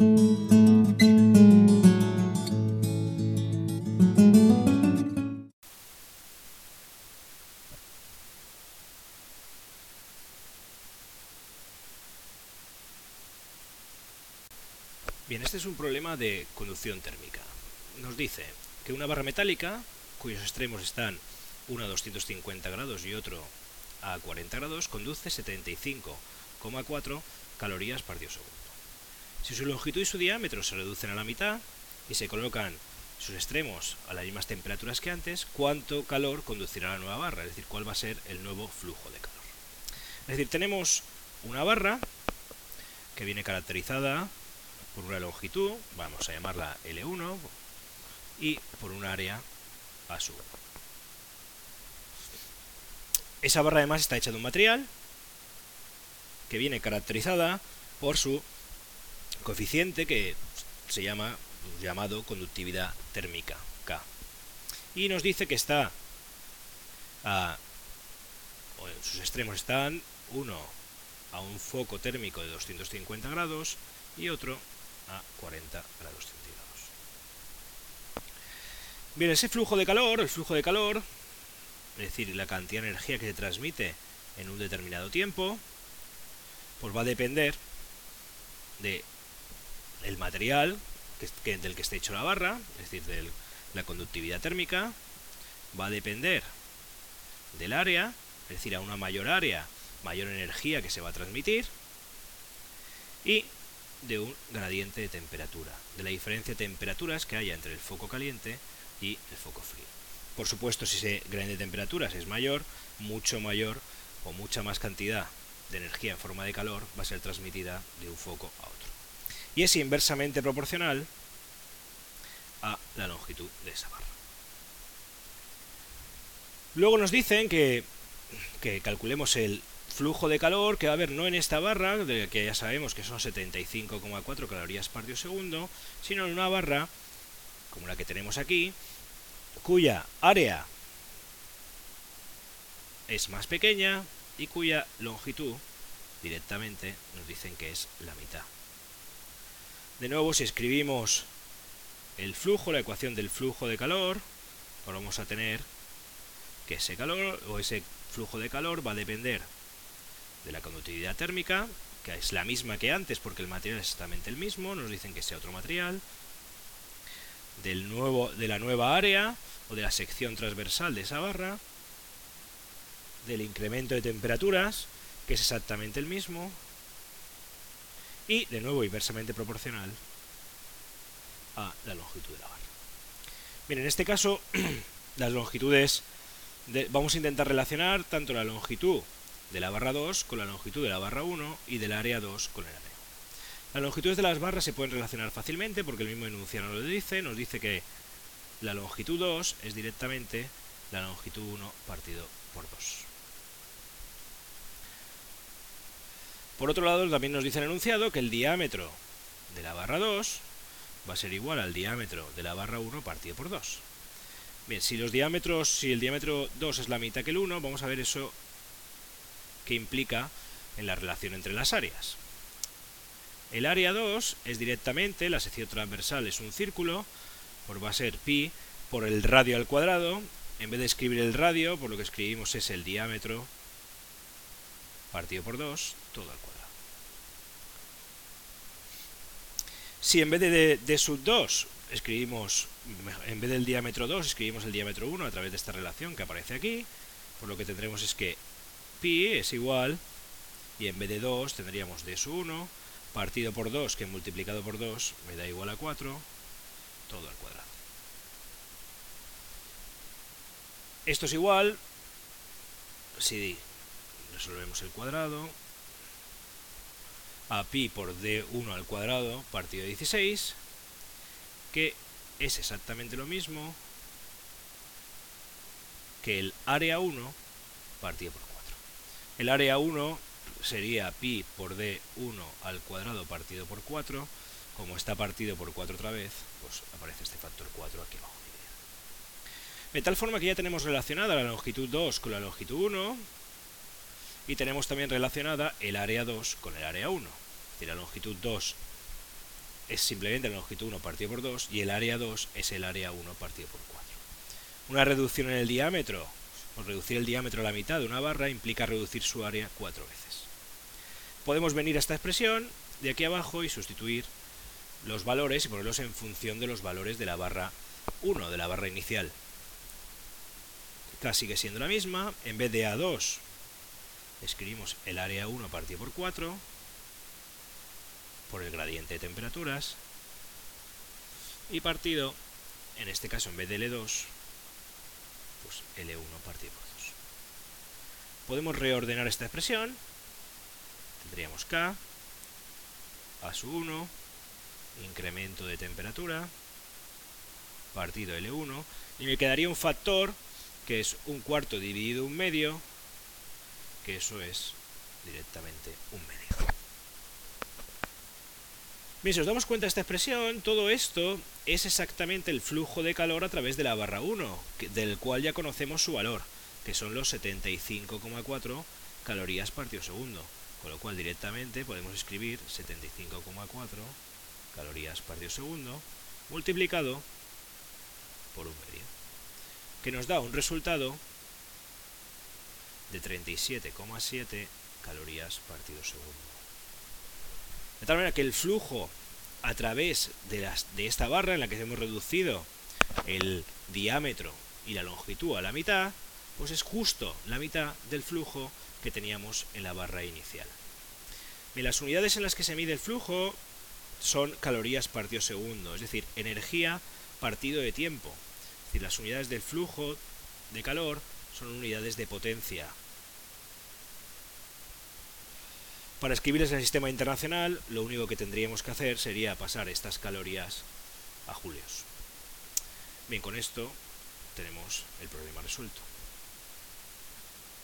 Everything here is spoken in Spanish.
Bien, este es un problema de conducción térmica. Nos dice que una barra metálica, cuyos extremos están uno a 250 grados y otro a 40 grados, conduce 75,4 calorías por segundo. Si su longitud y su diámetro se reducen a la mitad y se colocan sus extremos a las mismas temperaturas que antes, ¿cuánto calor conducirá la nueva barra? Es decir, ¿cuál va a ser el nuevo flujo de calor? Es decir, tenemos una barra que viene caracterizada por una longitud, vamos a llamarla L1, y por un área A sub. Esa barra además está hecha de un material que viene caracterizada por su coeficiente que se llama llamado conductividad térmica K. Y nos dice que está a, o sus extremos están uno a un foco térmico de 250 grados y otro a 40 grados centígrados. Bien, ese flujo de calor, el flujo de calor, es decir, la cantidad de energía que se transmite en un determinado tiempo, pues va a depender de el material del que esté hecho la barra, es decir, de la conductividad térmica, va a depender del área, es decir, a una mayor área, mayor energía que se va a transmitir, y de un gradiente de temperatura, de la diferencia de temperaturas que haya entre el foco caliente y el foco frío. Por supuesto, si ese gradiente de temperaturas es mayor, mucho mayor o mucha más cantidad de energía en forma de calor va a ser transmitida de un foco a otro. Y es inversamente proporcional a la longitud de esa barra. Luego nos dicen que, calculemos el flujo de calor que va a haber no en esta barra, de que ya sabemos que son 75,4 calorías por segundo, sino en una barra, como la que tenemos aquí, cuya área es más pequeña y cuya longitud directamente nos dicen que es la mitad. De nuevo, si escribimos el flujo, la ecuación del flujo de calor, pues vamos a tener que ese calor o ese flujo de calor va a depender de la conductividad térmica, que es la misma que antes porque el material es exactamente el mismo, nos dicen que sea otro material, del nuevo, de la nueva área o de la sección transversal de esa barra, del incremento de temperaturas, que es exactamente el mismo, y de nuevo inversamente proporcional a la longitud de la barra. Bien, en este caso las longitudes, vamos a intentar relacionar tanto la longitud de la barra 2 con la longitud de la barra 1 y del área 2 con el área 1. Las longitudes de las barras se pueden relacionar fácilmente porque el mismo enunciado nos lo dice, nos dice que la longitud 2 es directamente la longitud 1 partido por 2. Por otro lado, también nos dice el enunciado que el diámetro de la barra 2 va a ser igual al diámetro de la barra 1 partido por 2. Bien, si los diámetros, si el diámetro 2 es la mitad que el 1, vamos a ver eso que implica en la relación entre las áreas. El área 2 es directamente, la sección transversal es un círculo, por va a ser pi por el radio al cuadrado. En vez de escribir el radio, por lo que escribimos es el diámetro partido por 2, todo al cuadrado. Si en vez de d sub 2 escribimos, en vez del diámetro 2, escribimos el diámetro 1 a través de esta relación que aparece aquí, por lo que tendremos es que pi es igual, y en vez de 2 tendríamos d sub 1, partido por 2, que multiplicado por 2 me da igual a 4, todo al cuadrado. Esto es igual, si resolvemos el cuadrado, a pi por d1 al cuadrado partido de 16, que es exactamente lo mismo que el área 1 partido por el área 1 sería pi por d1 al cuadrado partido por 4. Como está partido por 4 otra vez, pues aparece este factor 4 aquí abajo. De tal forma que ya tenemos relacionada la longitud 2 con la longitud 1 y tenemos también relacionada el área 2 con el área 1. Es decir, la longitud 2 es simplemente la longitud 1 partido por 2 y el área 2 es el área 1 partido por 4. Una reducción en el diámetro, o reducir el diámetro a la mitad de una barra, implica reducir su área cuatro veces. Podemos venir a esta expresión de aquí abajo y sustituir los valores y ponerlos en función de los valores de la barra 1, de la barra inicial. K sigue siendo la misma, en vez de A2 escribimos el área 1 partido por 4, por el gradiente de temperaturas, y partido, en este caso en vez de L2, pues L1 partido por 2. Podemos reordenar esta expresión, tendríamos K, A 1, incremento de temperatura, partido L1, y me quedaría un factor que es un cuarto dividido un medio, eso es directamente un medio. Bien, si os damos cuenta de esta expresión, todo esto es exactamente el flujo de calor a través de la barra 1, del cual ya conocemos su valor, que son los 75,4 calorías partido segundo. Con lo cual directamente podemos escribir 75,4 calorías partido segundo multiplicado por un medio, que nos da un resultado de 37,7 calorías partido segundo. De tal manera que el flujo a través de, las, de esta barra en la que hemos reducido el diámetro y la longitud a la mitad, pues es justo la mitad del flujo que teníamos en la barra inicial. Las unidades en las que se mide el flujo son calorías partido segundo, es decir, energía partido de tiempo. Es decir, las unidades del flujo de calor son unidades de potencia. Para escribirles el sistema internacional, lo único que tendríamos que hacer sería pasar estas calorías a julios. Bien, con esto tenemos el problema resuelto.